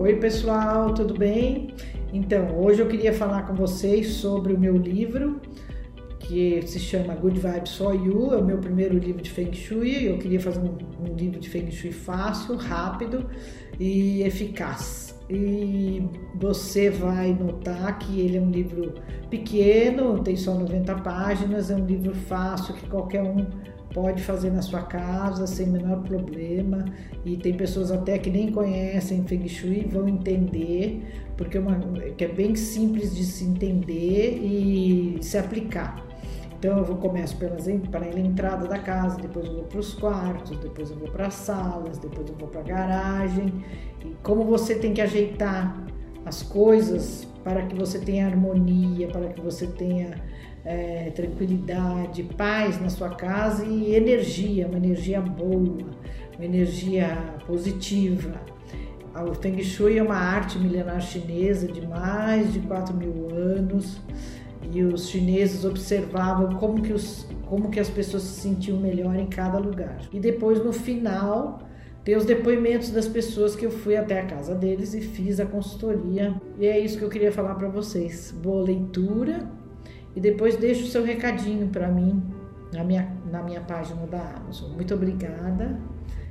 Oi, pessoal, tudo bem? Então, hoje eu queria falar com vocês sobre o meu livro que se chama Good Vibes for You, é o meu primeiro livro de Feng Shui. Eu queria fazer um, um livro de Feng Shui fácil, rápido e eficaz. E você vai notar que ele é um livro pequeno, tem só 90 páginas, é um livro fácil que qualquer um pode fazer na sua casa sem menor problema e tem pessoas até que nem conhecem Feng Shui vão entender porque é, uma, é bem simples de se entender e se aplicar. Então eu vou começo pelas para a entrada da casa, depois eu vou para os quartos, depois eu vou para as salas, depois eu vou para a garagem. E como você tem que ajeitar as coisas para que você tenha harmonia, para que você tenha é, tranquilidade, paz na sua casa e energia, uma energia boa, uma energia positiva. O Feng Shui é uma arte milenar chinesa de mais de 4 mil anos e os chineses observavam como que, os, como que as pessoas se sentiam melhor em cada lugar. E depois, no final, tem os depoimentos das pessoas que eu fui até a casa deles e fiz a consultoria. E é isso que eu queria falar para vocês. Boa leitura e depois deixa o seu recadinho para mim na minha, na minha página da Amazon. Muito obrigada